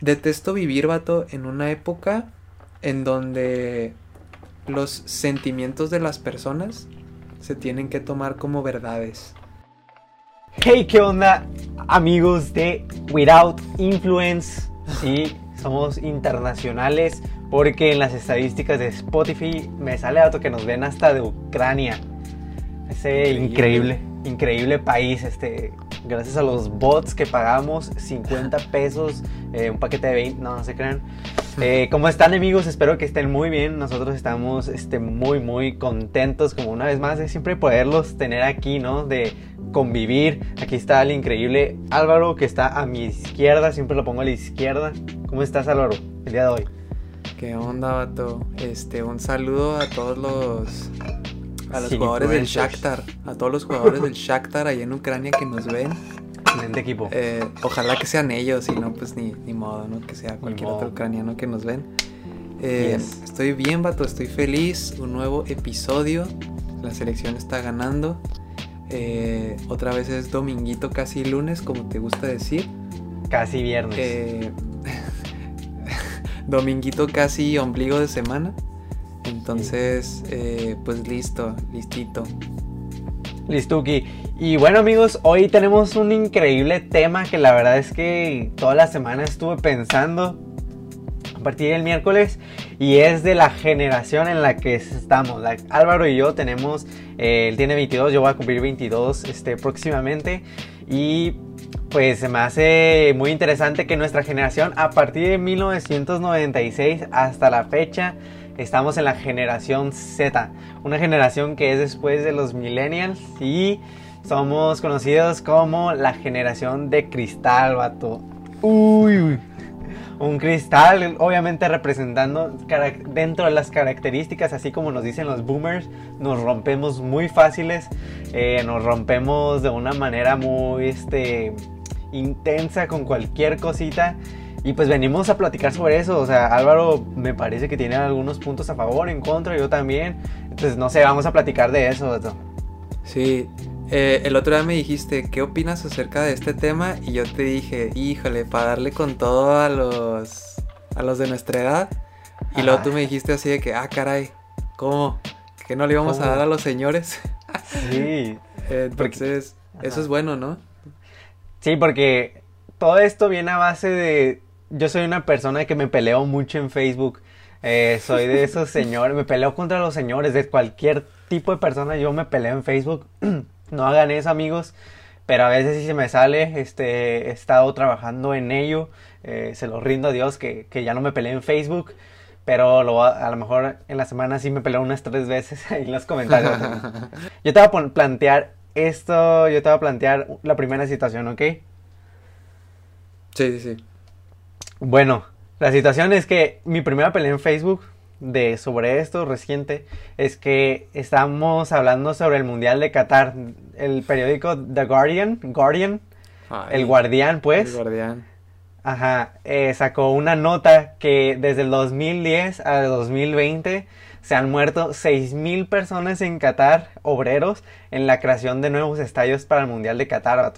detesto vivir, vato, en una época en donde los sentimientos de las personas se tienen que tomar como verdades. Hey, ¿qué onda, amigos de Without Influence? Sí, somos internacionales porque en las estadísticas de Spotify me sale dato que nos ven hasta de Ucrania. Ese increíble, increíble país, este, gracias a los bots que pagamos 50 pesos, eh, un paquete de 20, no, no se crean. Eh, ¿Cómo están amigos? Espero que estén muy bien. Nosotros estamos este, muy, muy contentos, como una vez más, de siempre poderlos tener aquí, ¿no? De convivir. Aquí está el increíble Álvaro, que está a mi izquierda, siempre lo pongo a la izquierda. ¿Cómo estás Álvaro el día de hoy? ¿Qué onda, vato? Este, un saludo a todos los a los jugadores del Shakhtar, a todos los jugadores del Shakhtar ahí en Ucrania que nos ven. Excelente equipo. Eh, ojalá que sean ellos y no, pues ni, ni modo, ¿no? Que sea cualquier otro ucraniano que nos ven. Eh, estoy bien, vato, estoy feliz. Un nuevo episodio. La selección está ganando. Eh, otra vez es dominguito, casi lunes, como te gusta decir. Casi viernes. dominguito, casi ombligo de semana. Entonces, eh, pues listo, listito. Listuki. Y bueno amigos, hoy tenemos un increíble tema que la verdad es que toda la semana estuve pensando a partir del miércoles y es de la generación en la que estamos. Álvaro y yo tenemos, eh, él tiene 22, yo voy a cumplir 22 este, próximamente y pues se me hace muy interesante que nuestra generación a partir de 1996 hasta la fecha estamos en la generación Z, una generación que es después de los millennials y somos conocidos como la generación de cristal, vato. Uy, un cristal, obviamente representando dentro de las características, así como nos dicen los boomers, nos rompemos muy fáciles, eh, nos rompemos de una manera muy este, intensa con cualquier cosita. Y pues venimos a platicar sobre eso. O sea, Álvaro me parece que tiene algunos puntos a favor, en contra, yo también. Entonces, no sé, vamos a platicar de eso. Sí, eh, el otro día me dijiste, ¿qué opinas acerca de este tema? Y yo te dije, híjole, para darle con todo a los, a los de nuestra edad. Y luego tú me dijiste así de que, ah, caray, ¿cómo? ¿Que no le íbamos a dar a los señores? Sí. Entonces, eso es bueno, ¿no? Sí, porque todo esto viene a base de yo soy una persona que me peleo mucho en Facebook. Eh, soy de esos señores, me peleo contra los señores, de cualquier tipo de persona yo me peleo en Facebook. no hagan eso amigos, pero a veces si se me sale, este, he estado trabajando en ello. Eh, se lo rindo a Dios que, ya no me peleo en Facebook. Pero lo, a lo mejor en la semana sí me peleo unas tres veces en los comentarios. yo te voy a plantear esto, yo te voy a plantear la primera situación, ¿ok? Sí, sí, sí. Bueno, la situación es que mi primera pelea en Facebook de sobre esto reciente es que estamos hablando sobre el Mundial de Qatar. El periódico The Guardian, Guardian, el Guardián, pues. El Guardián. Ajá, eh, sacó una nota que desde el 2010 al 2020 se han muerto 6.000 personas en Qatar, obreros, en la creación de nuevos estadios para el Mundial de Qatar.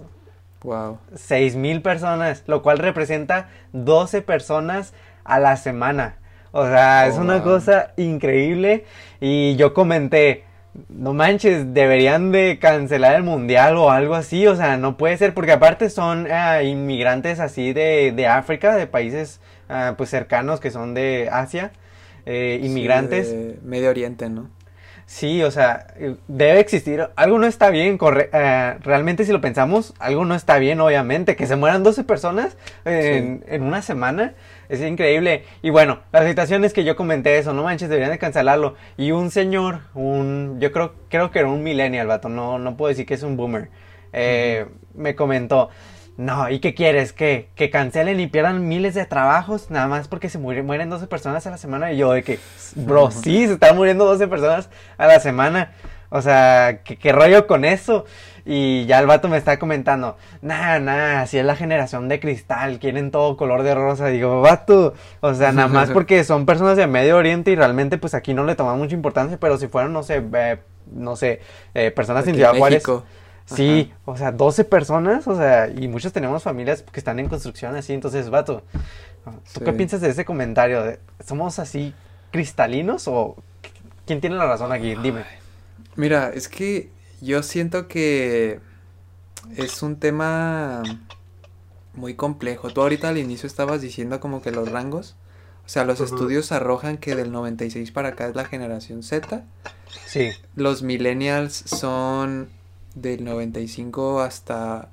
Wow. 6 mil personas, lo cual representa 12 personas a la semana. O sea, es oh, una cosa increíble. Y yo comenté, no manches, deberían de cancelar el mundial o algo así. O sea, no puede ser, porque aparte son eh, inmigrantes así de, de, África, de países ah, pues cercanos que son de Asia. Eh, inmigrantes. Medio Oriente, ¿no? Sí, o sea, debe existir, algo no está bien, corre, eh, realmente si lo pensamos, algo no está bien, obviamente, que se mueran 12 personas en, una semana, es increíble. Y bueno, la situación es que yo comenté eso, no manches, deberían de cancelarlo. Y un señor, un, yo creo, creo que era un millennial, vato, no, no puedo decir que es un boomer, eh, me comentó, no, ¿y qué quieres? ¿Que, que cancelen y pierdan miles de trabajos nada más porque se mueren, mueren 12 personas a la semana. Y yo de que, bro, sí, se están muriendo 12 personas a la semana. O sea, ¿qué, rollo con eso? Y ya el vato me está comentando, nada, nada, así es la generación de cristal, quieren todo color de rosa. Digo, vato, o sea, nada más porque son personas de Medio Oriente y realmente pues aquí no le toman mucha importancia, pero si fueran, no sé, no sé, eh, personas en Ciudad Juárez. Sí, o sea, 12 personas, o sea, y muchos tenemos familias que están en construcción así, entonces, vato, ¿Tú qué piensas de ese comentario? ¿Somos así cristalinos o quién tiene la razón aquí? Dime. Mira, es que yo siento que es un tema muy complejo. Tú ahorita al inicio estabas diciendo como que los rangos, o sea, los estudios arrojan que del 96 para acá es la generación Z. Sí. Los millennials son del 95 hasta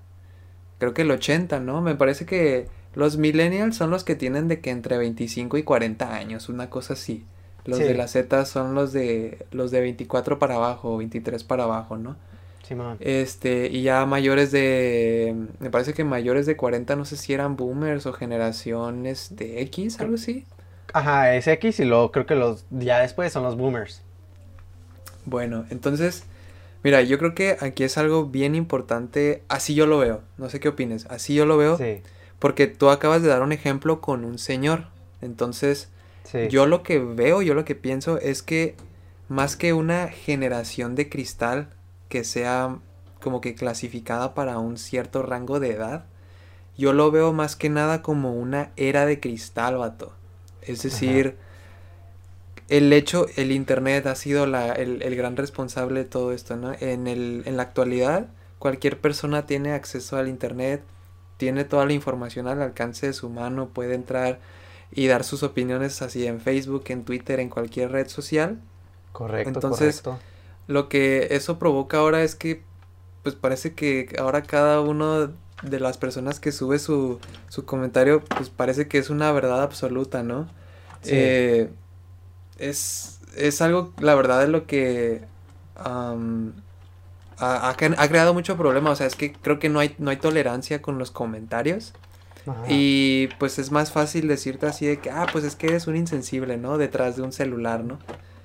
creo que el 80, ¿no? Me parece que los millennials son los que tienen de que entre 25 y 40 años, una cosa así. Los de la Z son los de los de 24 para abajo, 23 para abajo, ¿no? Sí, man. Este, y ya mayores de me parece que mayores de 40 no sé si eran boomers o generaciones de X, algo así. Ajá, es X y luego creo que los ya después son los boomers. Bueno, entonces Mira, yo creo que aquí es algo bien importante, así yo lo veo, no sé qué opines, así yo lo veo, sí. porque tú acabas de dar un ejemplo con un señor, entonces yo lo que veo, yo lo que pienso es que más que una generación de cristal que sea como que clasificada para un cierto rango de edad, yo lo veo más que nada como una era de cristal, vato. Es decir, el hecho, el Internet ha sido la, el, el, gran responsable de todo esto, ¿no? En, el, en la actualidad, cualquier persona tiene acceso al Internet, tiene toda la información al alcance de su mano, puede entrar y dar sus opiniones así en Facebook, en Twitter, en cualquier red social. Correcto. Entonces, lo que eso provoca ahora es que, pues parece que ahora cada uno de las personas que sube su, su comentario, pues parece que es una verdad absoluta, ¿no? Sí. Eh, es, es algo, la verdad, de lo que ha, ha, creado mucho problema. O sea, es que creo que no hay, no hay tolerancia con los comentarios. Y pues es más fácil decirte así de que, ah, pues es que eres un insensible, ¿no? Detrás de un celular, ¿no?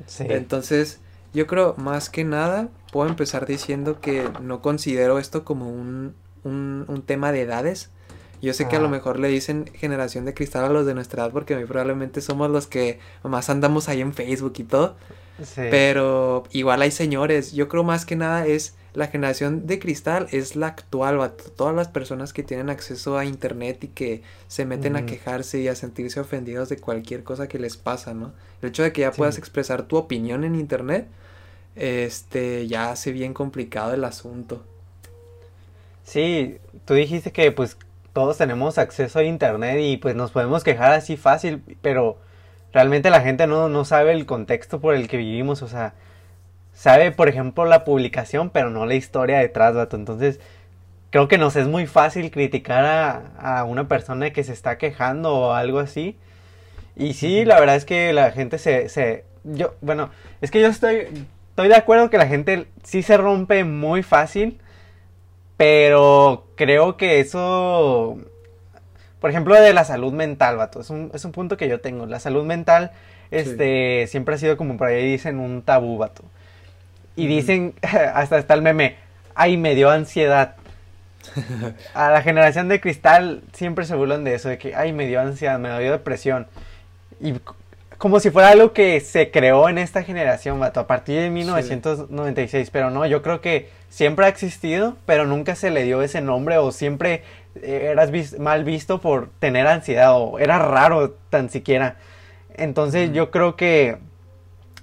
Sí. Entonces, yo creo, más que nada, puedo empezar diciendo que no considero esto como un, un, un tema de edades, yo sé que a lo mejor le dicen generación de cristal a los de nuestra edad porque muy probablemente somos los que más andamos ahí en Facebook y todo. Pero igual hay señores. Yo creo más que nada es la generación de cristal es la actual, todas las personas que tienen acceso a internet y que se meten a quejarse y a sentirse ofendidos de cualquier cosa que les pasa, ¿no? El hecho de que ya puedas expresar tu opinión en internet, este, ya hace bien complicado el asunto. Sí, tú dijiste que pues todos tenemos acceso a internet y pues nos podemos quejar así fácil, pero realmente la gente no, no sabe el contexto por el que vivimos, o sea, sabe por ejemplo la publicación, pero no la historia detrás, vato. Entonces, creo que nos es muy fácil criticar a, a una persona que se está quejando o algo así. Y sí, la verdad es que la gente se, se, yo, bueno, es que yo estoy, estoy de acuerdo que la gente sí se rompe muy fácil pero creo que eso, por ejemplo, de la salud mental, vato, es un, es un punto que yo tengo. La salud mental, este, siempre ha sido como por ahí dicen un tabú, vato. Y dicen, hasta está el meme, ay, me dio ansiedad. A la generación de cristal siempre se burlan de eso, de que, ay, me dio ansiedad, me dio depresión. Y como si fuera algo que se creó en esta generación, vato, a partir de 1996. Pero no, yo creo que siempre ha existido, pero nunca se le dio ese nombre o siempre eh, eras mal visto por tener ansiedad o era raro tan siquiera. Entonces yo creo que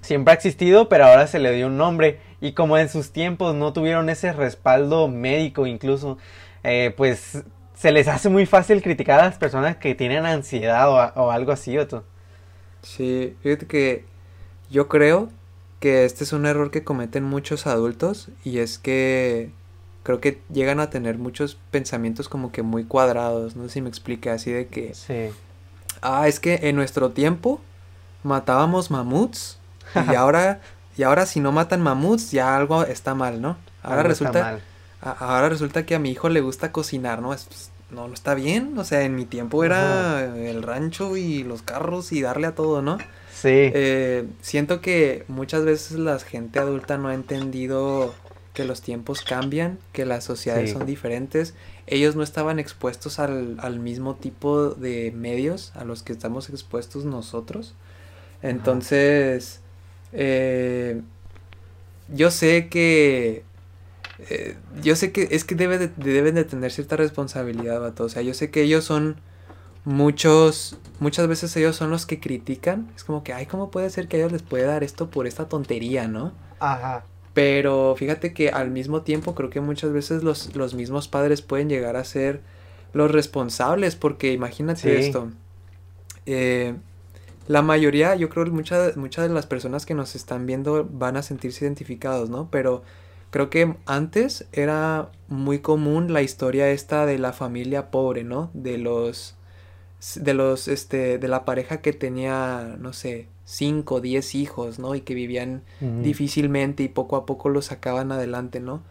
siempre ha existido, pero ahora se le dio un nombre y como en sus tiempos no tuvieron ese respaldo médico incluso, eh, pues se les hace muy fácil criticar a las personas que tienen ansiedad o, o algo así, ¿o Sí, fíjate que yo creo que este es un error que cometen muchos adultos y es que creo que llegan a tener muchos pensamientos como que muy cuadrados, no sé si me explique así de que... Sí. Ah, es que en nuestro tiempo matábamos mamuts y ahora, y ahora si no matan mamuts ya algo está mal, ¿no? Ahora resulta... ahora resulta que a mi hijo le gusta cocinar, ¿no? Pues, no, no está bien, o sea, en mi tiempo era el rancho y los carros y darle a todo, ¿no? Sí. Eh, siento que muchas veces la gente adulta no ha entendido que los tiempos cambian, que las sociedades son diferentes. Ellos no estaban expuestos al, al, mismo tipo de medios a los que estamos expuestos nosotros. Entonces, eh, yo sé que... Eh, yo sé que es que debe de, deben de tener cierta responsabilidad, vato. O sea, yo sé que ellos son muchos, muchas veces ellos son los que critican. Es como que, ay, ¿cómo puede ser que a ellos les puede dar esto por esta tontería, no? Ajá. Pero fíjate que al mismo tiempo creo que muchas veces los, los mismos padres pueden llegar a ser los responsables, porque imagínate esto. Eh, la mayoría, yo creo que muchas, muchas de las personas que nos están viendo van a sentirse identificados, ¿no? Pero creo que antes era muy común la historia esta de la familia pobre, ¿no? De los de los este de la pareja que tenía, no sé, 5, 10 hijos, ¿no? Y que vivían difícilmente y poco a poco los sacaban adelante, ¿no?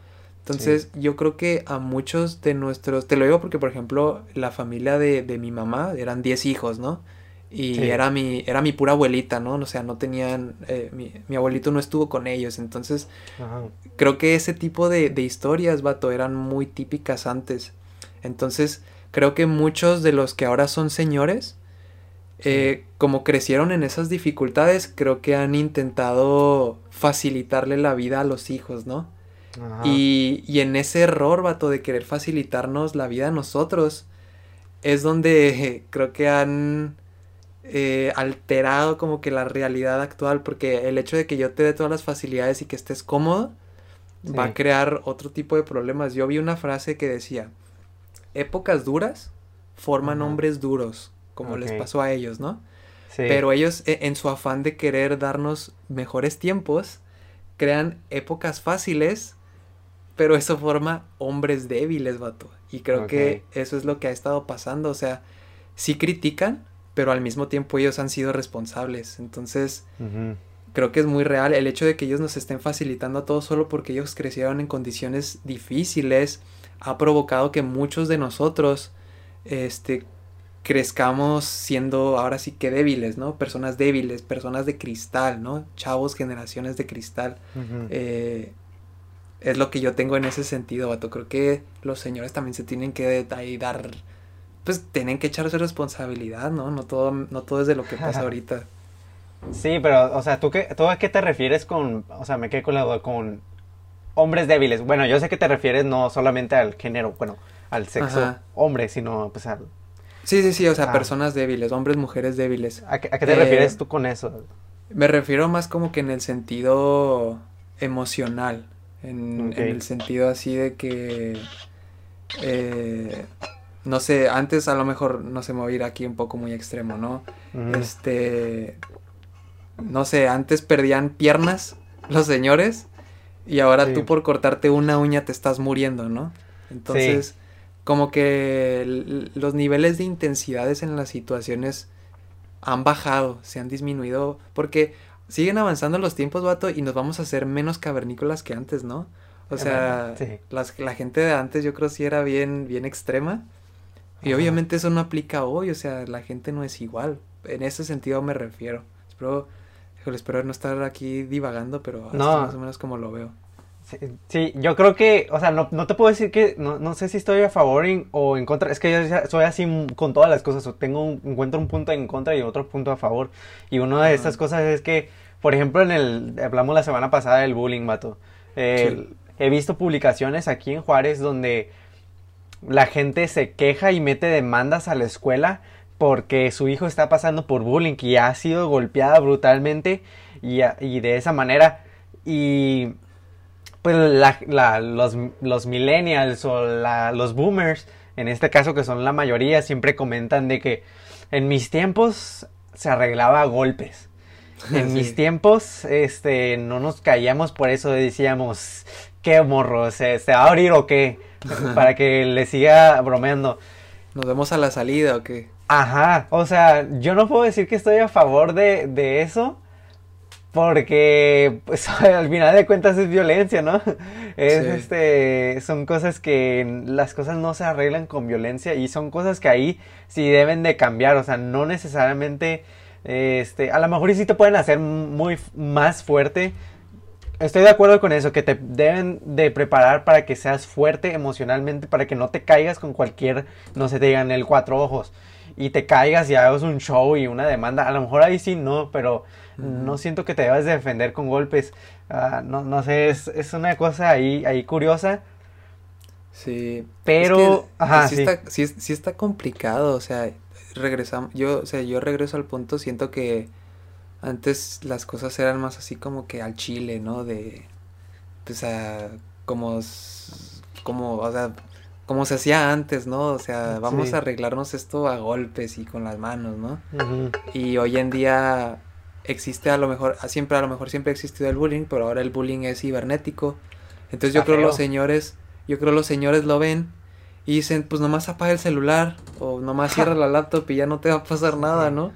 Entonces, yo creo que a muchos de nuestros, te lo digo porque, por ejemplo, la familia de, de mi mamá eran 10 hijos, ¿no? Y era, mi, era mi pura abuelita, ¿no? O sea, no tenían, eh, mi, mi, abuelito no estuvo con ellos, entonces creo que ese tipo de, de historias, vato, eran muy típicas antes. Entonces, creo que muchos de los que ahora son señores, eh, como crecieron en esas dificultades, creo que han intentado facilitarle la vida a los hijos, ¿no? Y, y, en ese error, vato, de querer facilitarnos la vida a nosotros, es donde creo que han eh, alterado como que la realidad actual, porque el hecho de que yo te dé todas las facilidades y que estés cómodo, va a crear otro tipo de problemas. Yo vi una frase que decía, épocas duras forman hombres duros como les pasó a ellos, ¿no? Pero ellos, e, en su afán de querer darnos mejores tiempos, crean épocas fáciles, pero eso forma hombres débiles, vato. Y creo que eso es lo que ha estado pasando. O sea, sí critican, pero al mismo tiempo ellos han sido responsables. Entonces, creo que es muy real el hecho de que ellos nos estén facilitando a todos solo porque ellos crecieron en condiciones difíciles, ha provocado que muchos de nosotros, este, crezcamos siendo ahora sí que débiles, ¿no? Personas débiles, personas de cristal, ¿no? Chavos, generaciones de cristal. Eh, es lo que yo tengo en ese sentido, vato. Creo que los señores también se tienen que ahí dar, pues tienen que echarse responsabilidad, ¿no? No todo, no todo es de lo que pasa ahorita. Sí, pero, o sea, ¿tú, qué, ¿tú a qué te refieres con, o sea, me quedé con la con hombres débiles? Bueno, yo sé que te refieres no solamente al género, bueno, al sexo hombre, sino pues al Sí, sí, sí, o sea, ah. personas débiles, hombres, mujeres débiles. ¿A qué, te refieres eh, tú con eso? Me refiero más como que en el sentido emocional, en, el sentido así de que, eh, no sé, antes a lo mejor, no sé, me voy a ir aquí un poco muy extremo, ¿no? Este, no sé, antes perdían piernas los señores y ahora tú por cortarte una uña te estás muriendo, ¿no? Entonces como que los niveles de intensidades en las situaciones han bajado, se han disminuido, porque siguen avanzando los tiempos, vato, y nos vamos a hacer menos cavernícolas que antes, ¿no? O sea, la gente de antes yo creo sí era bien, bien extrema. Y obviamente eso no aplica hoy, o sea, la gente no es igual. En ese sentido me refiero. Espero, espero no estar aquí divagando, pero no. más o menos como lo veo. Sí, yo creo que, o sea, no, no te puedo decir que, no, no, sé si estoy a favor o en contra, es que yo soy así con todas las cosas, tengo un, encuentro un punto en contra y otro punto a favor. Y una de estas cosas es que, por ejemplo, en el, hablamos la semana pasada del bullying, mato. He visto publicaciones aquí en Juárez donde la gente se queja y mete demandas a la escuela porque su hijo está pasando por bullying y ha sido golpeada brutalmente y, y de esa manera. Y pues los, los, millennials o los boomers, en este caso que son la mayoría, siempre comentan de que en mis tiempos se arreglaba a golpes. En mis tiempos, este, no nos caíamos por eso, decíamos, qué morro, ¿se, se va a abrir o qué? Para que le siga bromeando. ¿Nos vemos a la salida o qué? Ajá, o sea, yo no puedo decir que estoy a favor de, de eso, porque pues al final de cuentas es violencia, ¿no? Es este son cosas que las cosas no se arreglan con violencia y son cosas que ahí sí deben de cambiar, o sea, no necesariamente este, a lo mejor sí te pueden hacer muy más fuerte. Estoy de acuerdo con eso, que te deben de preparar para que seas fuerte emocionalmente, para que no te caigas con cualquier, no se te digan el cuatro ojos, y te caigas y hagas un show y una demanda. A lo mejor ahí sí no, pero no siento que te debas defender con golpes. Ah, no, no sé, es, es, una cosa ahí, ahí curiosa. Sí. Pero... Ajá, sí, Está, sí, está complicado, o sea, regresamos, yo, o sea, yo regreso al punto, siento que antes las cosas eran más así como que al chile, ¿no? De, pues, a, como, como, o sea, como se hacía antes, ¿no? O sea, vamos a arreglarnos esto a golpes y con las manos, ¿no? Y hoy en día existe a lo mejor, siempre a lo mejor siempre ha existido el bullying, pero ahora el bullying es cibernético. Entonces yo creo que los señores, yo creo los señores lo ven y dicen, pues nomás apaga el celular o nomás cierra la laptop y ya no te va a pasar nada, ¿no?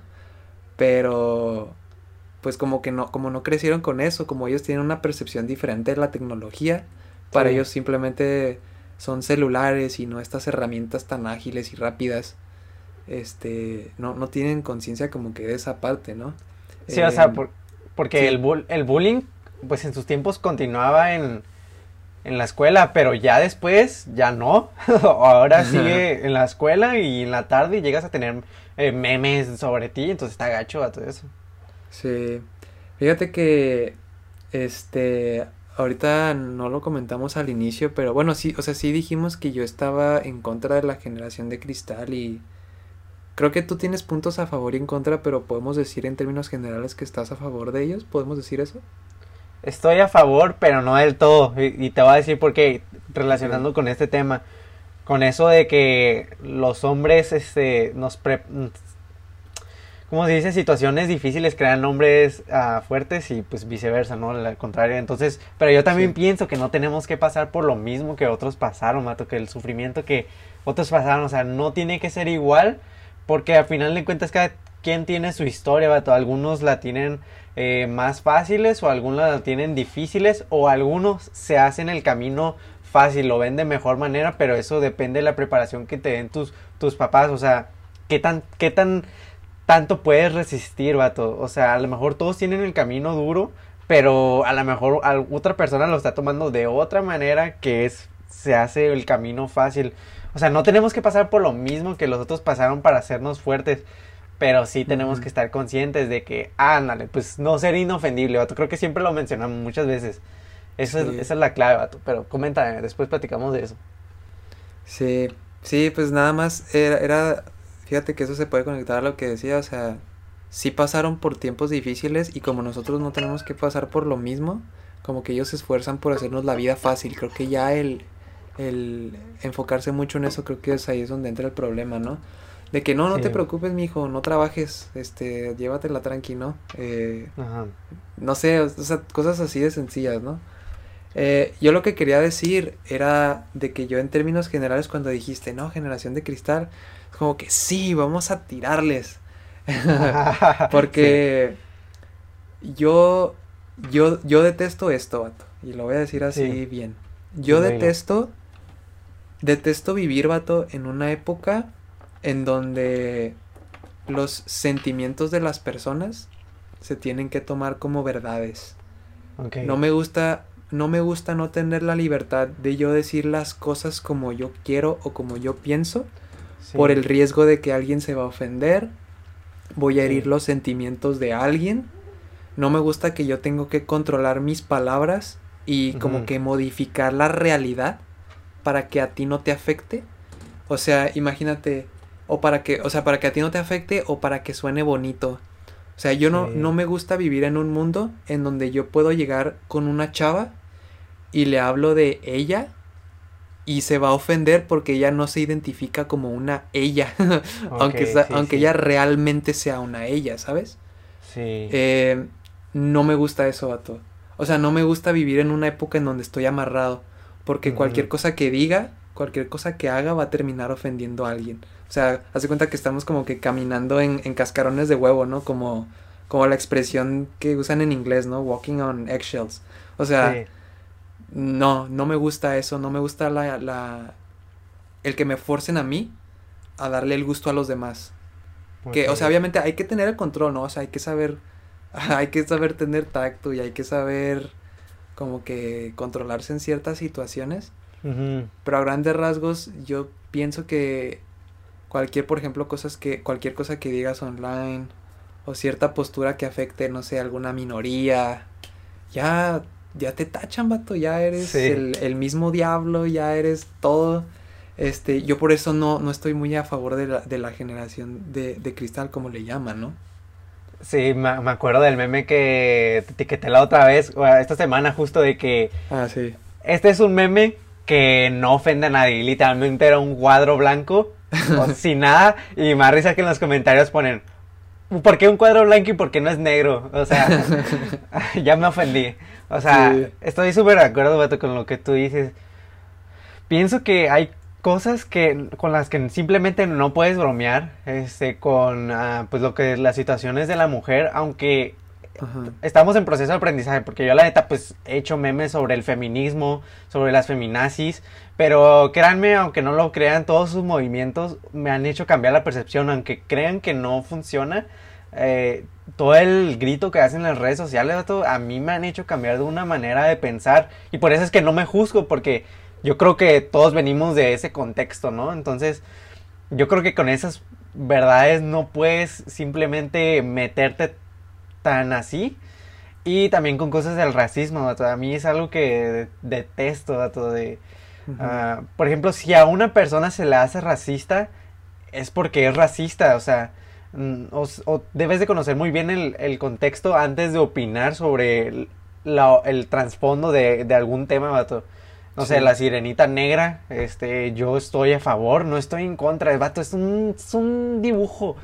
Pero pues como que no, como no crecieron con eso, como ellos tienen una percepción diferente de la tecnología, para ellos simplemente son celulares y no estas herramientas tan ágiles y rápidas, este, no, no tienen conciencia como que de esa parte, ¿no? Sí, o sea, em, porque el, el bullying, pues en sus tiempos continuaba en, en la escuela, pero ya después, ya no. Ahora sigue en la escuela y en la tarde llegas a tener eh, memes sobre ti, entonces está gacho a todo eso. Sí. Fíjate que, este, ahorita no lo comentamos al inicio, pero bueno, sí, o sea, sí dijimos que yo estaba en contra de la generación de cristal y creo que tú tienes puntos a favor y en contra, pero podemos decir en términos generales que estás a favor de ellos, ¿podemos decir eso? Estoy a favor, pero no del todo, y, te voy a decir por qué, relacionando con este tema, con eso de que los hombres, este, nos pre como se dice, situaciones difíciles crean hombres uh, fuertes y pues viceversa, ¿no? Al contrario. Entonces, pero yo también pienso que no tenemos que pasar por lo mismo que otros pasaron, Mato, que el sufrimiento que otros pasaron, o sea, no tiene que ser igual, porque al final de cuentas cada quien tiene su historia, Mato. Algunos la tienen eh, más fáciles o algunos la tienen difíciles o algunos se hacen el camino fácil, lo ven de mejor manera, pero eso depende de la preparación que te den tus, tus papás, o sea, qué tan, qué tan tanto puedes resistir, vato. O sea, a lo mejor todos tienen el camino duro, pero a lo mejor otra persona lo está tomando de otra manera que es se hace el camino fácil. O sea, no tenemos que pasar por lo mismo que los otros pasaron para hacernos fuertes, pero sí tenemos que estar conscientes de que, ándale, pues no ser inofendible, vato. Creo que siempre lo mencionamos muchas veces. Eso es, esa es la clave, vato. Pero coméntame, después platicamos de eso. Sí, sí, pues nada más era, era Fíjate que eso se puede conectar a lo que decía, o sea, sí pasaron por tiempos difíciles y como nosotros no tenemos que pasar por lo mismo, como que ellos se esfuerzan por hacernos la vida fácil. Creo que ya el, el enfocarse mucho en eso, creo que es ahí es donde entra el problema, ¿no? De que no, no te preocupes, mijo, no trabajes, este, llévatela tranqui, ¿no? Eh, No sé, o sea, cosas así de sencillas, ¿no? Eh, yo lo que quería decir era de que yo en términos generales cuando dijiste, no, generación de cristal, como que sí, vamos a tirarles. Porque yo, yo, yo detesto esto, vato. Y lo voy a decir así bien. Yo detesto, detesto vivir, vato, en una época en donde los sentimientos de las personas se tienen que tomar como verdades. No me gusta, no me gusta no tener la libertad de yo decir las cosas como yo quiero o como yo pienso por el riesgo de que alguien se va a ofender, voy a herir los sentimientos de alguien. No me gusta que yo tengo que controlar mis palabras y como que modificar la realidad para que a ti no te afecte. O sea, imagínate, o para que, o sea, para que a ti no te afecte o para que suene bonito. O sea, yo no, no me gusta vivir en un mundo en donde yo puedo llegar con una chava y le hablo de ella y se va a ofender porque ella no se identifica como una ella, aunque, aunque ella realmente sea una ella, ¿sabes? Sí. Eh, no me gusta eso, vato. O sea, no me gusta vivir en una época en donde estoy amarrado, porque cualquier cosa que diga, cualquier cosa que haga va a terminar ofendiendo a alguien. O sea, hace cuenta que estamos como que caminando en, en cascarones de huevo, ¿no? Como, como la expresión que usan en inglés, ¿no? Walking on eggshells. O sea, no, no me gusta eso, no me gusta la, la, el que me forcen a mí a darle el gusto a los demás. Que, o sea, obviamente hay que tener el control, ¿no? O sea, hay que saber, hay que saber tener tacto y hay que saber como que controlarse en ciertas situaciones. Pero a grandes rasgos yo pienso que cualquier, por ejemplo, cosas que, cualquier cosa que digas online o cierta postura que afecte, no sé, alguna minoría, ya ya te tachan, vato, ya eres el, mismo diablo, ya eres todo. Este, yo por eso no, no estoy muy a favor de la, de la generación de, de cristal, como le llaman, ¿no? Sí, me, acuerdo del meme que te etiqueté la otra vez, esta semana justo de que... Ah, sí. Este es un meme que no ofende a nadie, literalmente era un cuadro blanco, sin nada, y más risa que en los comentarios ponen, ¿por qué un cuadro blanco y por qué no es negro? O sea, ya me ofendí. O sea, estoy súper de acuerdo, Beto, con lo que tú dices. Pienso que hay cosas que con las que simplemente no puedes bromear este con ah, pues lo que las situaciones de la mujer aunque estamos en proceso de aprendizaje porque yo la neta pues he hecho memes sobre el feminismo sobre las feminazis pero créanme aunque no lo crean todos sus movimientos me han hecho cambiar la percepción aunque crean que no funciona eh, todo el grito que hacen en las redes sociales a mí me han hecho cambiar de una manera de pensar y por eso es que no me juzgo porque yo creo que todos venimos de ese contexto, ¿no? Entonces, yo creo que con esas verdades no puedes simplemente meterte tan así. Y también con cosas del racismo, a mí es algo que detesto, todo de... Ah, por ejemplo, si a una persona se le hace racista, es porque es racista, o sea, mm, o, debes de conocer muy bien el, contexto antes de opinar sobre el, el trasfondo de, de, algún tema, vato. No sé, la sirenita negra, este, yo estoy a favor, no estoy en contra. El vato es un, es un dibujo.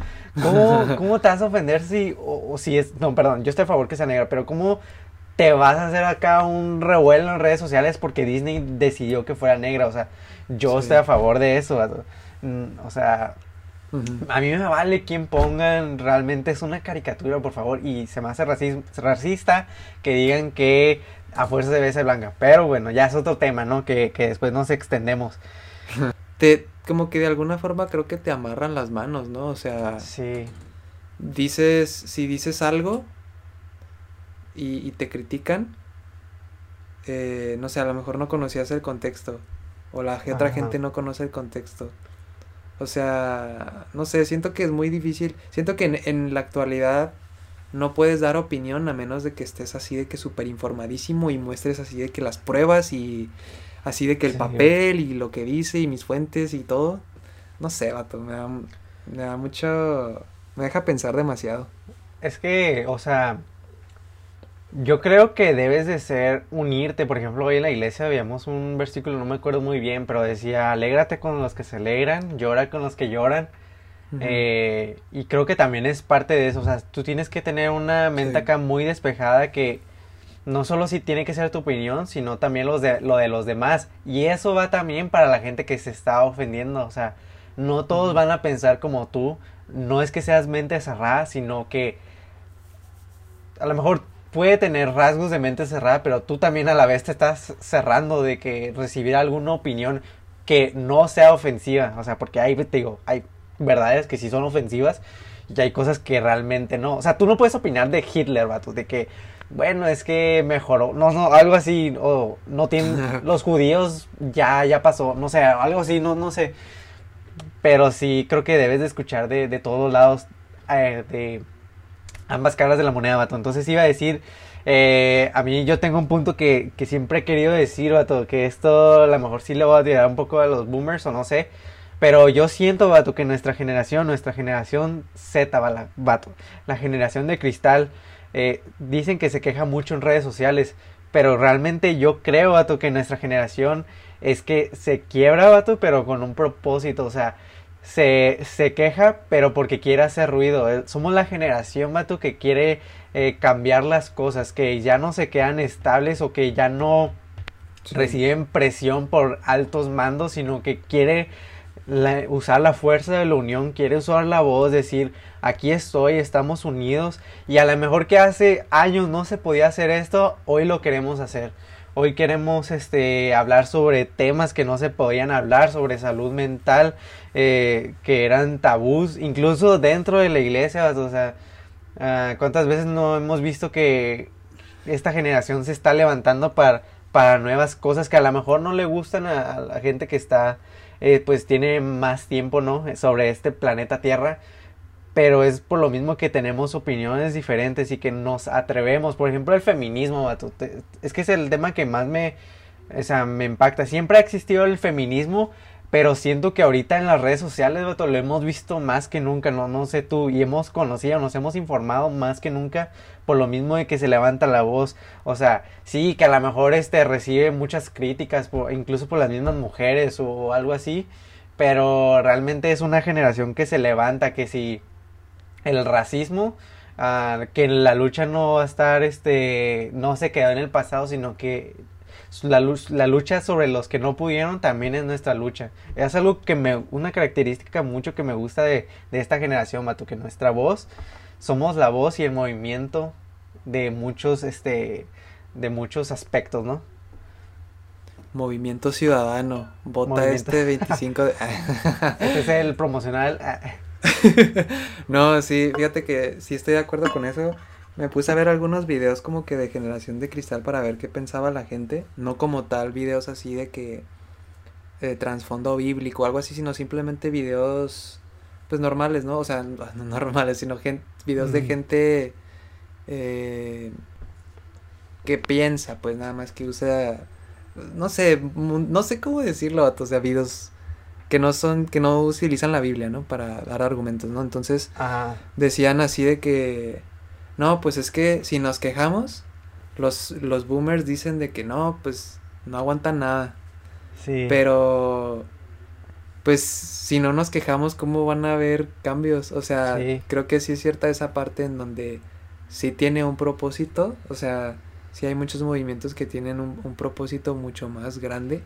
¿Cómo, ¿Cómo, te vas a ofender si, o, si es, no, perdón, yo estoy a favor que sea negra, pero ¿cómo te vas a hacer acá un revuelo en redes sociales porque Disney decidió que fuera negra? O sea, yo estoy a favor de eso, vato. Mm, o sea, a mí me vale quien pongan, realmente es una caricatura, por favor, y se me hace racista que digan que a fuerza debe ser blanca. Pero bueno, ya es otro tema, ¿no? Que, después nos extendemos. Te, como que de alguna forma creo que te amarran las manos, ¿no? O sea. Sí. Dices, si dices algo y, te critican, eh, no sé, a lo mejor no conocías el contexto. O la otra gente no conoce el contexto. O sea, no sé, siento que es muy difícil. Siento que en, en la actualidad no puedes dar opinión a menos de que estés así de que súper informadísimo y muestres así de que las pruebas y así de que el papel y lo que dice y mis fuentes y todo. No sé, vato, me da, me da mucho... me deja pensar demasiado. Es que, o sea, yo creo que debes de ser unirte. Por ejemplo, hoy en la iglesia habíamos un versículo, no me acuerdo muy bien, pero decía, alégrate con los que se alegran, llora con los que lloran. Eh, y creo que también es parte de eso. O sea, tú tienes que tener una mente acá muy despejada que no solo si tiene que ser tu opinión, sino también los de, lo de los demás. Y eso va también para la gente que se está ofendiendo. O sea, no todos van a pensar como tú. No es que seas mente cerrada, sino que a lo mejor puede tener rasgos de mente cerrada, pero tú también a la vez te estás cerrando de que recibir alguna opinión que no sea ofensiva. O sea, porque ahí te digo, hay verdades que sí son ofensivas y hay cosas que realmente no. O sea, tú no puedes opinar de Hitler, de que, bueno, es que mejoró, no, no, algo así, o no tienen, los judíos ya, ya pasó, no sé, algo así, no, no sé. Pero sí creo que debes de escuchar de, de todos lados, eh, de ambas caras de la moneda, vato. Entonces iba a decir, eh, a mí yo tengo un punto que, que siempre he querido decir, vato, que esto a lo mejor sí le voy a tirar un poco a los boomers o no sé. Pero yo siento, vato, que nuestra generación, nuestra generación Z, vato, la generación de cristal, eh, dicen que se queja mucho en redes sociales, pero realmente yo creo, vato, que nuestra generación es que se quiebra, vato, pero con un propósito, o sea, se, se queja, pero porque quiere hacer ruido. Eh, somos la generación, vato, que quiere eh, cambiar las cosas, que ya no se quedan estables o que ya no reciben presión por altos mandos, sino que quiere usar la fuerza de la unión, quiere usar la voz, decir, aquí estoy, estamos unidos y a lo mejor que hace años no se podía hacer esto, hoy lo queremos hacer. Hoy queremos este, hablar sobre temas que no se podían hablar, sobre salud mental, eh, que eran tabús, incluso dentro de la iglesia. O sea, ah, ¿cuántas veces no hemos visto que esta generación se está levantando para, para nuevas cosas que a lo mejor no le gustan a la gente que está eh, pues tiene más tiempo, ¿no? Sobre este planeta Tierra. Pero es por lo mismo que tenemos opiniones diferentes y que nos atrevemos. Por ejemplo, el feminismo, es que es el tema que más me, o sea, me impacta. Siempre ha existido el feminismo, Pero siento que ahorita en las redes sociales, vato, lo hemos visto más que nunca, no, no sé tú, y hemos conocido, nos hemos informado más que nunca por lo mismo de que se levanta la voz. O sea, sí, que a lo mejor este recibe muchas críticas, incluso por las mismas mujeres o algo así, pero realmente es una generación que se levanta, que si el racismo, uh, que la lucha no va a estar, este, no se quedó en el pasado, sino que la, la lucha sobre los que no pudieron también es nuestra lucha. Es algo que me, una característica mucho que me gusta de, de esta generación, Mato, que nuestra voz, somos la voz y el movimiento de muchos, este, de muchos aspectos, ¿no? Movimiento Ciudadano, vota este 25 de... este es el promocional. no, sí, fíjate que sí estoy de acuerdo con eso. Me puse a ver algunos videos como que de generación de cristal para ver qué pensaba la gente. No como tal videos así de que de trasfondo bíblico o algo así, sino simplemente videos pues normales, ¿no? O sea, no normales, sino videos de gente eh, que piensa, pues nada más que usa, no sé, no sé cómo decirlo, o sea, videos que no son, que no utilizan la Biblia, ¿no? Para dar argumentos, ¿no? Entonces, decían así de que, no, pues es que si nos quejamos, los, los boomers dicen de que no, pues no aguantan nada. Sí. Pero, pues si no nos quejamos, ¿cómo van a haber cambios? O sea, creo que sí es cierta esa parte en donde sí tiene un propósito, o sea, sí hay muchos movimientos que tienen un, propósito mucho más grande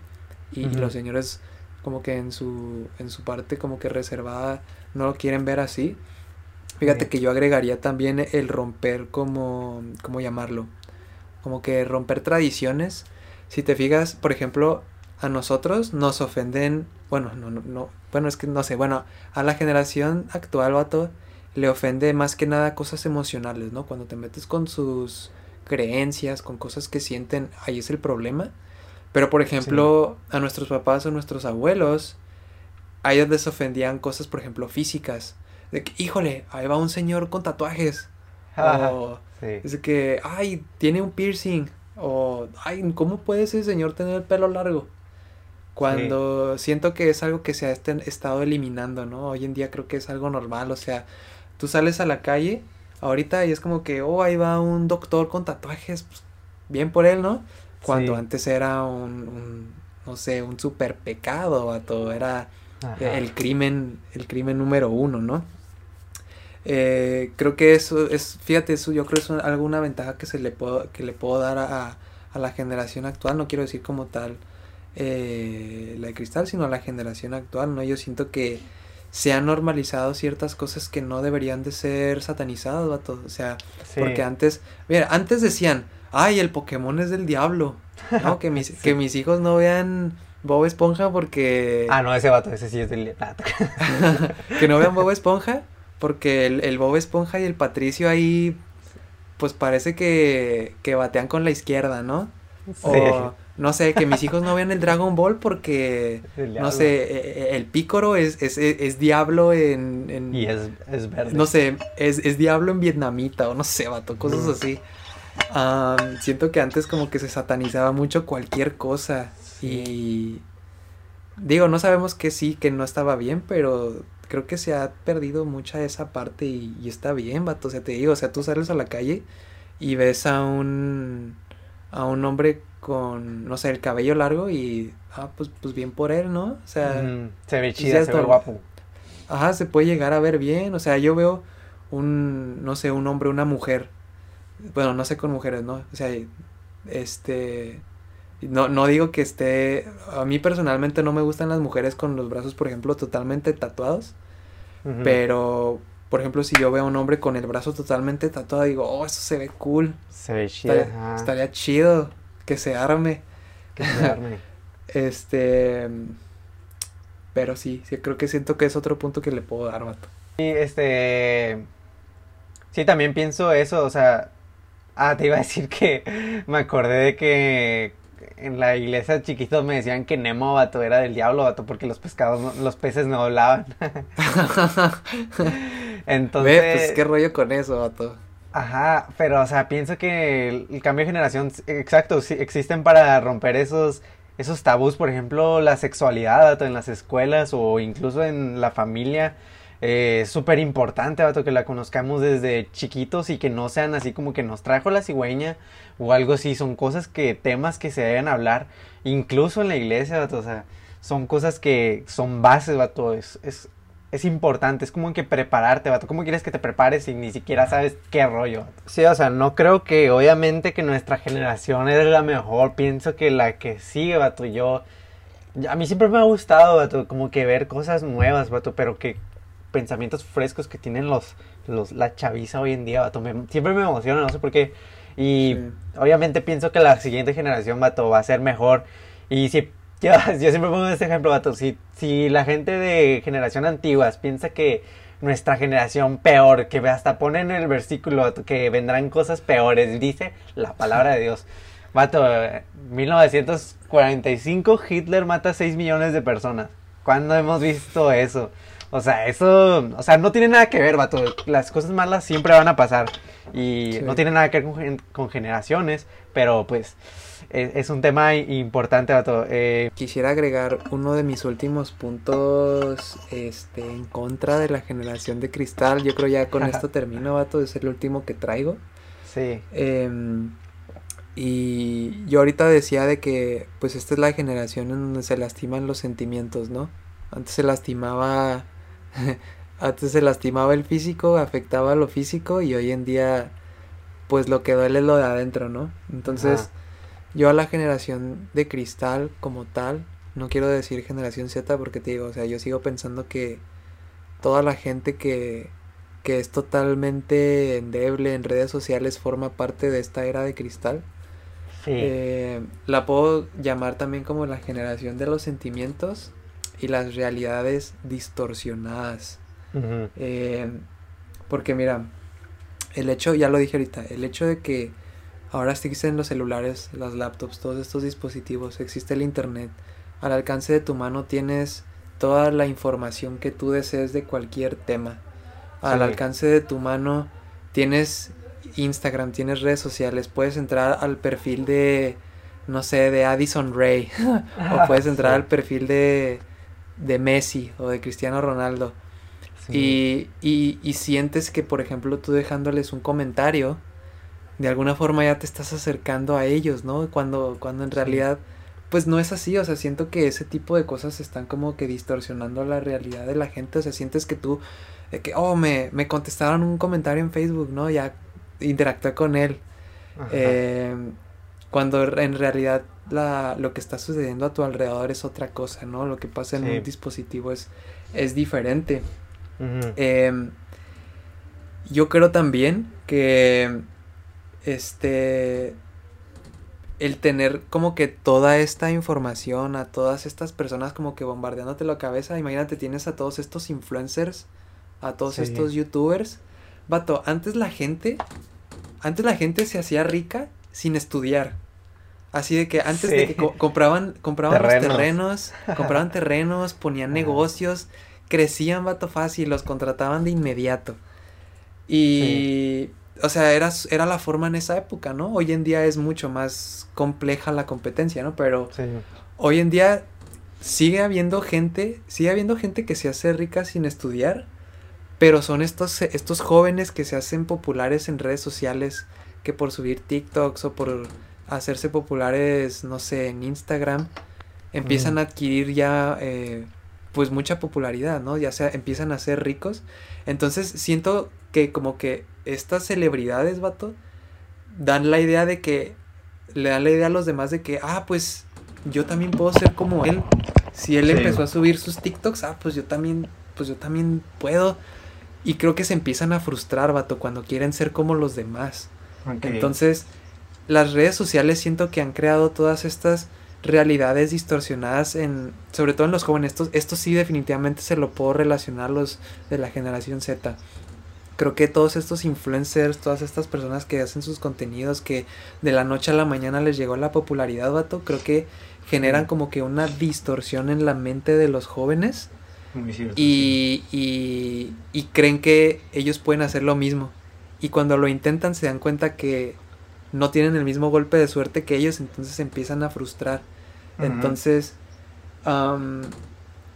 y los señores como que en su, en su parte como que reservada no lo quieren ver así. Fíjate que yo agregaría también el romper como, ¿cómo llamarlo? Como que romper tradiciones. Si te fijas, por ejemplo, a nosotros nos ofenden, bueno, no, no, no, bueno, es que no sé, bueno, a la generación actual, vato, le ofende más que nada cosas emocionales, ¿no? Cuando te metes con sus creencias, con cosas que sienten, ahí es el problema. Pero por ejemplo, a nuestros papás o nuestros abuelos, a ellos les ofendían cosas, por ejemplo, físicas. De que, híjole, ahí va un señor con tatuajes. o es que, ay, tiene un piercing. O, ay, ¿cómo puede ese señor tener el pelo largo? Cuando siento que es algo que se ha estado eliminando, ¿no? Hoy en día creo que es algo normal, o sea, tú sales a la calle ahorita y es como que, oh, ahí va un doctor con tatuajes, pues, bien por él, ¿no? Cuando antes era un, no sé, un super pecado, a todo, era el crimen, el crimen número uno, ¿no? Eh, creo que eso es, fíjate, eso yo creo que es alguna ventaja que se le puedo, que le puedo dar a, a la generación actual, no quiero decir como tal eh, la de cristal, sino a la generación actual, ¿no? Yo siento que se han normalizado ciertas cosas que no deberían de ser satanizadas, vato. O sea, porque antes, mira, antes decían, ay, el Pokémon es del diablo, ¿no? Que mis, que mis hijos no vean Bob Esponja porque... Ah, no, ese vato, ese sí es del... que no vean Bob Esponja porque el, el Bob Esponja y el Patricio ahí, pues parece que, que batean con la izquierda, ¿no? Sí no sé, que mis hijos no vean el Dragon Ball porque, no sé, e, e, el pícoro es, es, es, diablo en, Y es, es, verde. No sé, es, es diablo en vietnamita o no sé, vato, cosas así. siento que antes como que se satanizaba mucho cualquier cosa y... Digo, no sabemos que sí, que no estaba bien, pero creo que se ha perdido mucha esa parte y, y está bien, vato. O sea, te digo, o sea, tú sales a la calle y ves a un... a un hombre con, no sé, el cabello largo y, ah, pues, pues bien por él, ¿no? O sea, se ve pues, chido, se ve guapo. Ajá, se puede llegar a ver bien, o sea, yo veo un, no sé, un hombre, una mujer, bueno, no sé con mujeres, ¿no? O sea, este, no, no digo que esté, a mí personalmente no me gustan las mujeres con los brazos, por ejemplo, totalmente tatuados, pero, por ejemplo, si yo veo a un hombre con el brazo totalmente tatuado, digo, oh, eso se ve cool. Se ve chido. estaría chido que se arme. Que se arme. este. Pero sí, sí, creo que siento que es otro punto que le puedo dar, vato. Sí, este. Sí, también pienso eso, o sea. Ah, te iba a decir que me acordé de que en la iglesia chiquitos me decían que Nemo, vato, era del diablo, vato, porque los pescados, los peces no hablaban. Entonces. Ve, pues qué rollo con eso, vato. Ajá, pero o sea, pienso que el, cambio de generación, exacto, sí, existen para romper esos esos tabús, por ejemplo, la sexualidad en las escuelas o incluso en la familia. Eh, es súper importante, vato, que la conozcamos desde chiquitos y que no sean así como que nos trajo la cigüeña o algo así. Son cosas que, temas que se deben hablar, incluso en la iglesia, vato. O sea, son cosas que son bases, vato. Es, es, es importante, es como que prepararte, vato. ¿Cómo quieres que te prepares si ni siquiera sabes qué rollo? Sí, o sea, no creo que obviamente que nuestra generación es la mejor. Pienso que la que sigue, vato, yo... A mí siempre me ha gustado, vato, como que ver cosas nuevas, vato, pero que pensamientos frescos que tienen los, los la chaviza hoy en día, vato. siempre me emociona, no sé por qué. Y obviamente pienso que la siguiente generación, vato, va a ser mejor. Y si yo, siempre pongo este ejemplo, vato. Si, si la gente de generación antiguas piensa que nuestra generación peor, que hasta ponen en el versículo que vendrán cosas peores, dice la palabra de Dios. Vato, 1945 Hitler mata a 6 millones de personas. ¿Cuándo hemos visto eso? O sea, eso, o sea, no tiene nada que ver, vato. Las cosas malas siempre van a pasar. Y no tiene nada que ver con generaciones, pero pues es, un tema importante, vato. Eh, Quisiera agregar uno de mis últimos puntos este, en contra de la generación de cristal. Yo creo ya con esto termino, vato. Es el último que traigo. Sí. Em, y yo ahorita decía de que pues esta es la generación en donde se lastiman los sentimientos, ¿no? Antes se lastimaba antes se lastimaba el físico, afectaba lo físico y hoy en día pues lo que duele es lo de adentro, ¿no? Entonces, yo a la generación de cristal como tal, no quiero decir generación Z porque te digo, o sea, yo sigo pensando que toda la gente que, que es totalmente endeble en redes sociales forma parte de esta era de cristal. Eh, la puedo llamar también como la generación de los sentimientos y las realidades distorsionadas. Eh, porque mira, el hecho, ya lo dije ahorita, el hecho de que Ahora existen los celulares, las laptops, todos estos dispositivos, existe el internet. Al alcance de tu mano tienes toda la información que tú desees de cualquier tema. Al alcance de tu mano tienes Instagram, tienes redes sociales, puedes entrar al perfil de, no sé, de Addison Ray, o puedes entrar al perfil de, de Messi o de Cristiano Ronaldo. Y, y, y sientes que, por ejemplo, tú dejándoles un comentario, de alguna forma ya te estás acercando a ellos, ¿no? Cuando, cuando en realidad, pues no es así, o sea, siento que ese tipo de cosas están como que distorsionando la realidad de la gente, o sea, sientes que tú, que, oh, me, me contestaron un comentario en Facebook, ¿no? Ya interactué con él. Eh, cuando en realidad la, lo que está sucediendo a tu alrededor es otra cosa, ¿no? Lo que pasa en un dispositivo es, es diferente. Em, yo creo también que este el tener como que toda esta información a todas estas personas como que bombardeándote la cabeza, imagínate tienes a todos estos influencers, a todos estos youtubers. Vato, antes la gente antes la gente se hacía rica sin estudiar. Así de que antes de que compraban compraban terrenos. los terrenos, compraban terrenos, ponían negocios, crecían vato fácil, los contrataban de inmediato. Y o sea, era, era la forma en esa época, ¿no? Hoy en día es mucho más compleja la competencia, ¿no? Pero hoy en día sigue habiendo gente, sigue habiendo gente que se hace rica sin estudiar, pero son estos, estos jóvenes que se hacen populares en redes sociales, que por subir TikToks o por hacerse populares, no sé, en Instagram, empiezan a adquirir ya, eh, pues, mucha popularidad, ¿no? Ya sea, empiezan a ser ricos. Entonces, siento que como que estas celebridades, vato, dan la idea de que, le dan la idea a los demás de que, ah, pues yo también puedo ser como él. Si él empezó a subir sus TikToks, ah, pues yo también, pues yo también puedo. Y creo que se empiezan a frustrar, vato, cuando quieren ser como los demás. Entonces, las redes sociales siento que han creado todas estas realidades distorsionadas en, sobre todo en los jóvenes. Esto, esto sí definitivamente se lo puedo relacionar a los de la generación Z creo que todos estos influencers, todas estas personas que hacen sus contenidos, que de la noche a la mañana les llegó la popularidad, vato, creo que generan como que una distorsión en la mente de los jóvenes. y, y, y creen que ellos pueden hacer lo mismo. Y cuando lo intentan se dan cuenta que no tienen el mismo golpe de suerte que ellos, entonces empiezan a frustrar. Entonces,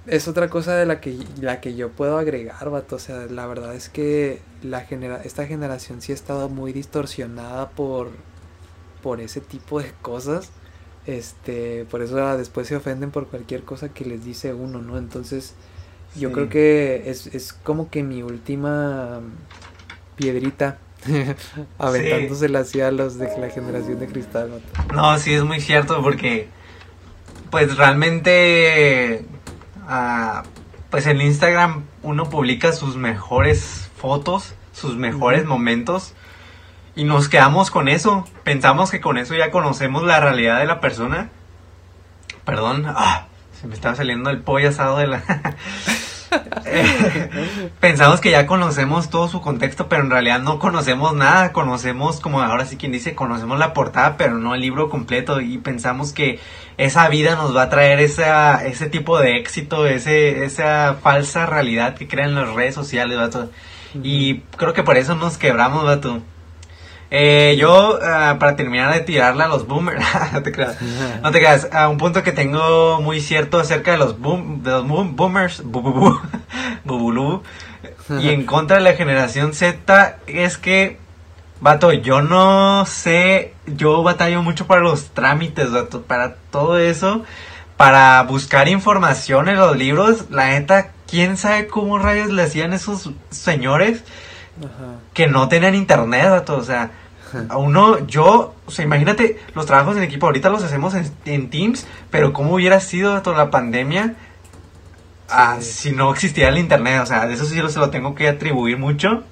es otra cosa de la que, la que yo puedo agregar, vato. O sea, la verdad es que la genera esta generación sí ha estado muy distorsionada por, por ese tipo de cosas. Este, por eso después se ofenden por cualquier cosa que les dice uno, ¿no? Entonces, yo creo que es, es como que mi última piedrita aventándosela así a los de la generación de cristal. No, sí, es muy cierto porque, pues realmente, pues en Instagram uno publica sus mejores fotos, sus mejores momentos y nos quedamos con eso. Pensamos que con eso ya conocemos la realidad de la persona. Perdón, ah, se me estaba saliendo el pollo asado de la... Pensamos que ya conocemos todo su contexto, pero en realidad no conocemos nada. Conocemos, como ahora sí quien dice, conocemos la portada, pero no el libro completo. Y pensamos que esa vida nos va a traer esa, ese tipo de éxito, ese, esa falsa realidad que crean las redes sociales, vato. Y creo que por eso nos quebramos, vato. Eh, yo, ah, para terminar de tirarle a los boomers, no te creas, no te creas, a un punto que tengo muy cierto acerca de los, boom, de los boomers, y en contra de la generación Z, es que, vato, yo no sé, yo batallo mucho para los trámites, vato, para todo eso, para buscar información en los libros, la neta, quién sabe cómo rayos le hacían esos señores que no tenían internet, o sea, a uno, yo, o sea, imagínate, los trabajos en equipo ahorita los hacemos en, Teams, pero cómo hubiera sido toda la pandemia ah, si no existiera el internet, o sea, de eso sí se lo tengo que atribuir mucho.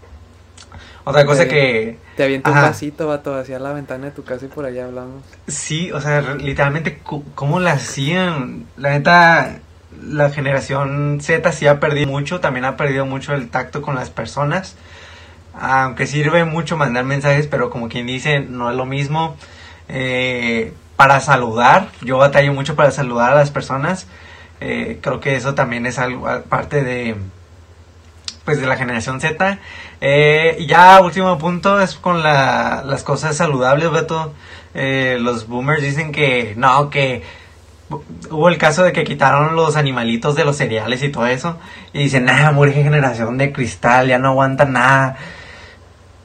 Otra cosa que... Te aviento un vasito, vato, hacia la ventana de tu casa y por allá hablamos. Sí, o sea, literalmente, ¿cómo la hacían? La neta, la generación Z sí ha perdido mucho, también ha perdido mucho el tacto con las personas aunque sirve mucho mandar mensajes, pero como quien dice, no es lo mismo. Eh, para saludar, yo batallo mucho para saludar a las personas. Eh, creo que eso también es algo parte de pues de la generación Z. Eh, y ya último punto es con las cosas saludables, Beto. los boomers dicen que no, que hubo el caso de que quitaron los animalitos de los cereales y todo eso. Y dicen, ah, muere generación de cristal, ya no aguanta nada.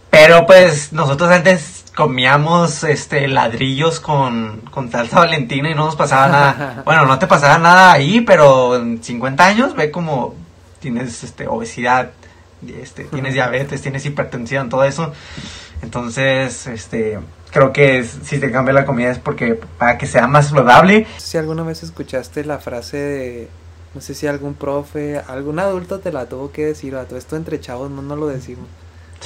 Pero pues nosotros antes comíamos este ladrillos con, con salsa valentina y no nos pasaba nada. bueno, no te pasaba nada ahí, pero en 50 años ve como tienes este obesidad, este, tienes diabetes, tienes hipertensión, todo eso. Entonces, este, creo que si te cambia la comida es porque para que sea más saludable. Si alguna vez escuchaste la frase de, no sé si algún profe, algún adulto te la tuvo que decir, a todo esto entre chavos no, no lo decimos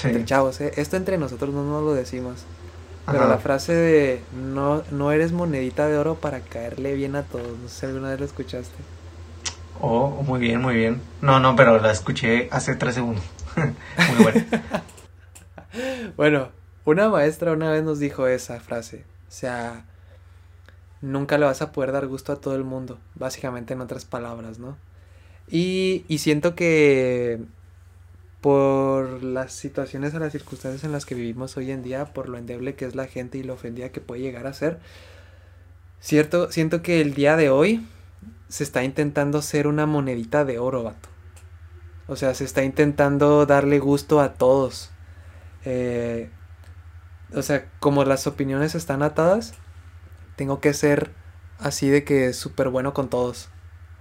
entre chavos, ¿eh? Esto entre nosotros no nos lo decimos. Pero la frase de no, no eres monedita de oro para caerle bien a todos, no sé si alguna vez lo escuchaste. Oh, muy bien, muy bien. No, no, pero la escuché hace tres segundos. muy buena. bueno, una maestra una vez nos dijo esa frase. O sea, nunca le vas a poder dar gusto a todo el mundo, básicamente en otras palabras, ¿no? Y, y siento que por las situaciones o las circunstancias en las que vivimos hoy en día, por lo endeble que es la gente y lo ofendida que puede llegar a ser. Cierto, siento que el día de hoy se está intentando ser una monedita de oro, vato. O sea, se está intentando darle gusto a todos. Eh, o sea, como las opiniones están atadas, tengo que ser así de que súper bueno con todos.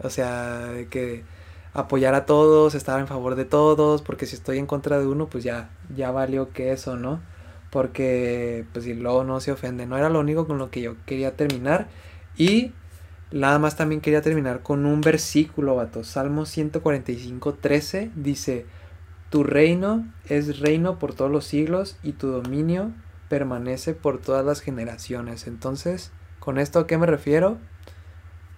O sea, de que apoyar a todos, estar en favor de todos, porque si estoy en contra de uno, pues ya, ya valió que eso, ¿no? Porque, pues si luego no se ofende, no era lo único con lo que yo quería terminar. Y nada más también quería terminar con un versículo, vato. Salmo 145, 13 dice, Tu reino es reino por todos los siglos y tu dominio permanece por todas las generaciones. Entonces, ¿con esto a qué me refiero?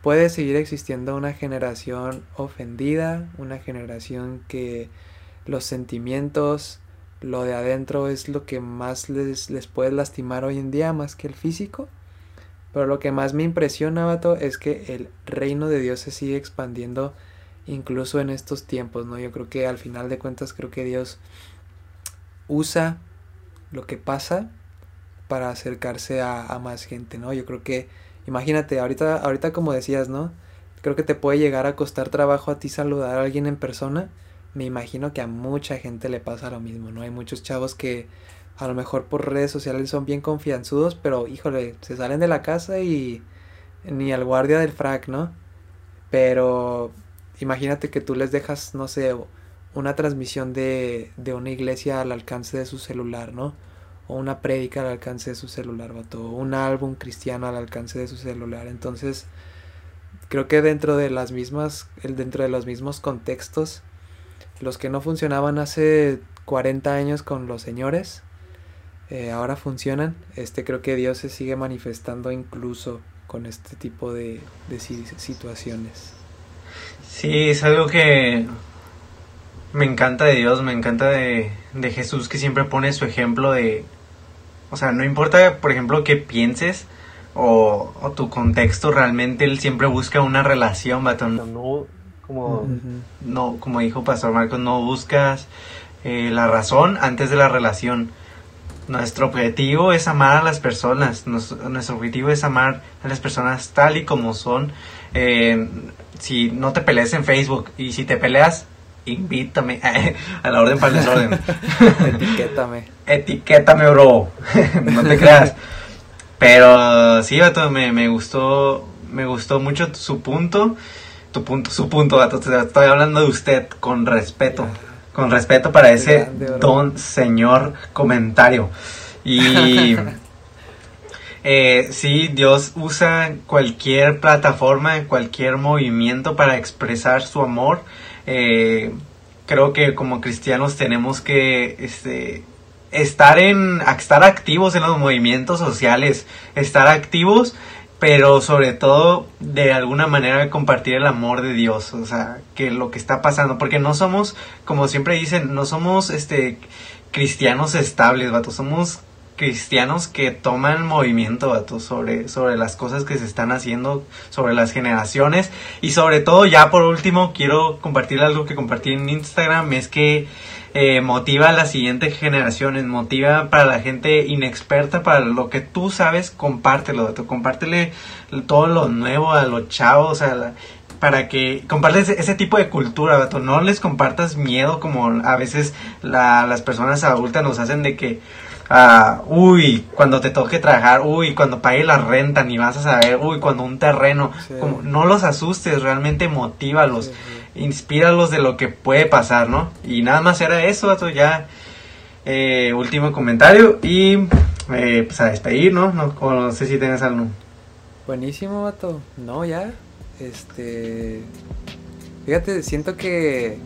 puede seguir existiendo una generación ofendida, una generación que los sentimientos, lo de adentro es lo que más les, les puede lastimar hoy en día, más que el físico. Pero lo que más me impresiona, Vato, es que el reino de Dios se sigue expandiendo incluso en estos tiempos, ¿no? Yo creo que al final de cuentas creo que Dios usa lo que pasa para acercarse a, a más gente, ¿no? Yo creo que imagínate, ahorita, ahorita como decías, ¿no? Creo que te puede llegar a costar trabajo a ti saludar a alguien en persona. Me imagino que a mucha gente le pasa lo mismo, ¿no? Hay muchos chavos que a lo mejor por redes sociales son bien confianzudos, pero híjole, se salen de la casa y ni al guardia del frac, ¿no? Pero imagínate que tú les dejas, no sé, una transmisión de, de una iglesia al alcance de su celular, ¿no? O una prédica al alcance de su celular, vato. O un álbum cristiano al alcance de su celular. Entonces, creo que dentro de las mismas, dentro de los mismos contextos, los que no funcionaban hace 40 años con los señores, eh, ahora funcionan. Este creo que Dios se sigue manifestando incluso con este tipo de, de situaciones. Sí, es algo que me encanta de Dios, me encanta de, de Jesús que siempre pone su ejemplo de... O sea, no importa, por ejemplo, que pienses o, tu contexto, realmente Él siempre busca una relación, No, como, no, como dijo Pastor Marcos, no buscas eh, la razón antes de la relación. Nuestro objetivo es amar a las personas, nuestro, objetivo es amar a las personas tal y como son. Eh, si no te pelees en Facebook y si te peleas, invítame a la orden para el desorden. Etiquétame. Etiquétame, bro. no te creas. Pero sí, vato, me, me gustó, me gustó mucho su punto. Tu punto, su punto, vato. Estoy hablando de usted con respeto. Con respeto para ese don señor comentario. Y eh, sí, Dios usa cualquier plataforma, cualquier movimiento para expresar su amor eh, creo que como cristianos tenemos que este, estar, en, estar activos en los movimientos sociales, estar activos, pero sobre todo de alguna manera compartir el amor de Dios, o sea, que lo que está pasando, porque no somos, como siempre dicen, no somos este cristianos estables, vato, somos cristianos que toman movimiento sobre, sobre las cosas que se están haciendo, sobre las generaciones. Y sobre todo ya por último quiero compartir algo que compartí en Instagram, es que eh, motiva a las siguientes generaciones, motiva para la gente inexperta, para lo que tú sabes, compártelo, compártele todo lo nuevo a los chavos, a para que compartes ese tipo de cultura, no les compartas miedo como a veces las personas adultas nos hacen de que Ah, uy, cuando te toque trabajar, uy, cuando pague la renta, ni vas a saber, uy, cuando un terreno, como, no los asustes, realmente motívalos, inspíralos de lo que puede pasar, ¿no? Y nada más era eso, ya, eh, último comentario y eh, pues a despedir, ¿no? ¿no? sé si tienes algo. Buenísimo, vato. No, ya, este, fíjate, siento que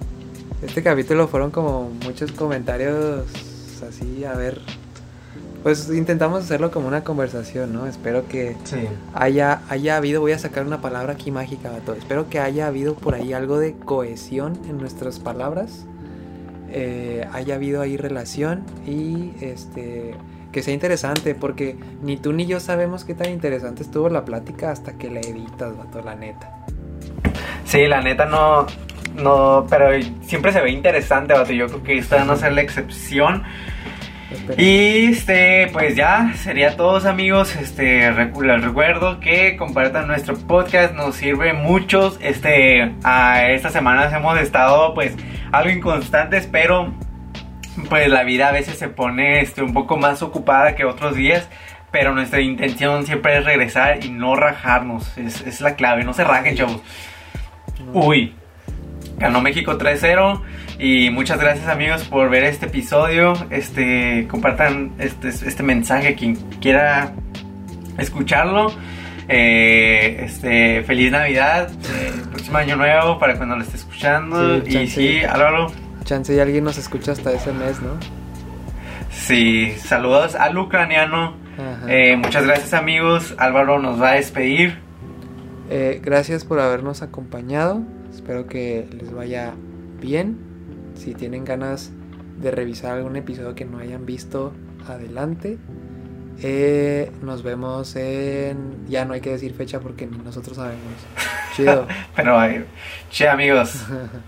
este capítulo fueron como muchos comentarios así, a ver, pues intentamos hacerlo como una conversación, ¿no? Espero que haya, haya habido, voy a sacar una palabra aquí mágica, todo. Espero que haya habido por ahí algo de cohesión en nuestras palabras. Eh, haya habido ahí relación y este que sea interesante, porque ni tú ni yo sabemos qué tan interesante estuvo la plática hasta que la editas, vato, la neta. Sí, la neta no, no, pero siempre se ve interesante, vato. Yo creo que esta a ser la excepción. Y este, pues ya sería todos amigos. Este, les recuerdo que compartan nuestro podcast, nos sirve mucho. Este, a estas semanas hemos estado pues algo inconstantes, pero pues la vida a veces se pone este, un poco más ocupada que otros días. Pero nuestra intención siempre es regresar y no rajarnos. Es, es la clave, no se rajen, chavos. Uy, ganó México 3-0. Y muchas gracias amigos por ver este episodio. Este, compartan este, este mensaje quien quiera escucharlo. Eh, este, feliz Navidad, eh, próximo año nuevo para cuando lo esté escuchando. y sí, Álvaro. Chance y alguien nos escucha hasta ese mes, ¿no? Sí, saludos al ucraniano. Eh, muchas gracias amigos. Álvaro nos va a despedir. gracias por habernos acompañado. Espero que les vaya bien. Si tienen ganas de revisar algún episodio que no hayan visto, adelante. Eh, nos vemos en. Ya no hay que decir fecha porque nosotros sabemos. Chido. Pero, che, amigos.